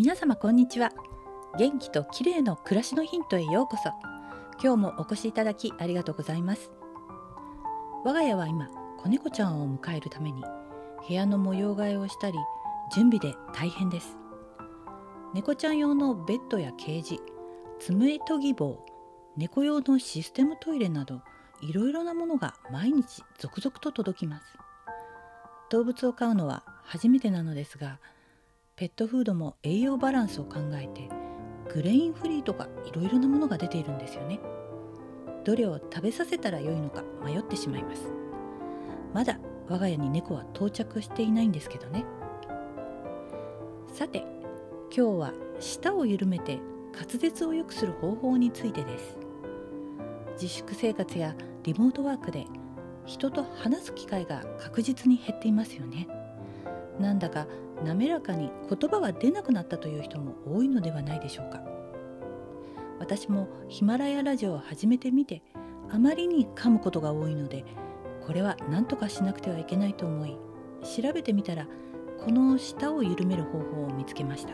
皆様こんにちは。元気と綺麗の暮らしのヒントへようこそ。今日もお越しいただきありがとうございます。我が家は今子猫ちゃんを迎えるために部屋の模様替えをしたり準備で大変です。猫ちゃん用のベッドやケージ爪研ぎ棒猫用のシステムトイレなどいろいろなものが毎日続々と届きます。動物を飼うのは初めてなのですがペットフードも栄養バランスを考えてグレインフリーとかいろいろなものが出ているんですよね。どれを食べさせたらよいのか迷ってしまいます。まだ我が家に猫は到着していないんですけどね。さて今日は舌を緩めて滑舌を良くする方法についてです。自粛生活やリモートワークで人と話す機会が確実に減っていますよね。なんだか滑らかに言葉が出なくなったという人も多いのではないでしょうか。私もヒマラヤラジオを始めてみてあまりに噛むことが多いのでこれは何とかしなくてはいけないと思い調べてみたらこの舌を緩める方法を見つけました。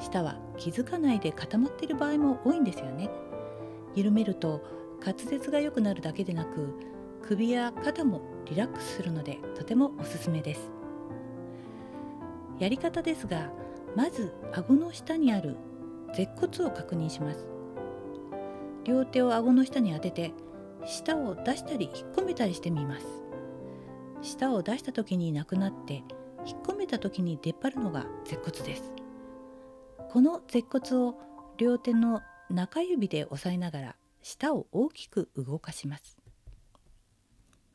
舌は気づかないで固まっている場合も多いんですよね。緩めると滑舌が良くなるだけでなく首や肩もリラックスするのでとてもおすすめです。やり方ですがまず顎の下にある舌骨を確認します。両手を顎の下に当てて舌を出したり引っ込めたりしてみます。舌を出した時になくなって引っ込めた時に出っ張るのが舌骨です。この舌骨を両手の中指で押さえながら舌を大きく動かします。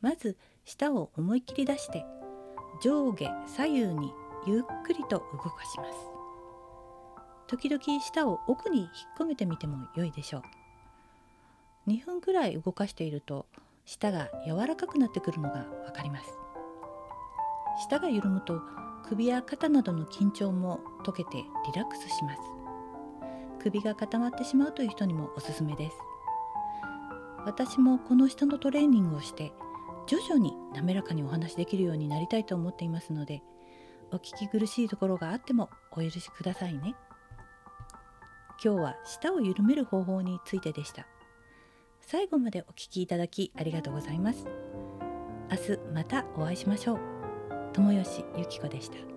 まず舌を思い切り出して上下左右にゆっくりと動かします。時々舌を奥に引っ込めてみても良いでしょう。2分くらい動かしていると舌が柔らかくなってくるのがわかります。舌が緩むと首や肩などの緊張も解けてリラックスします。首が固まってしまうという人にもおすすめです。私もこの下のトレーニングをして徐々に滑らかにお話できるようになりたいと思っていますのでお聞き苦しいところがあってもお許しくださいね。今日は舌を緩める方法についてでした。最後までお聞きいただきありがとうございます。明日またお会いしましょう。友吉ゆき子でした。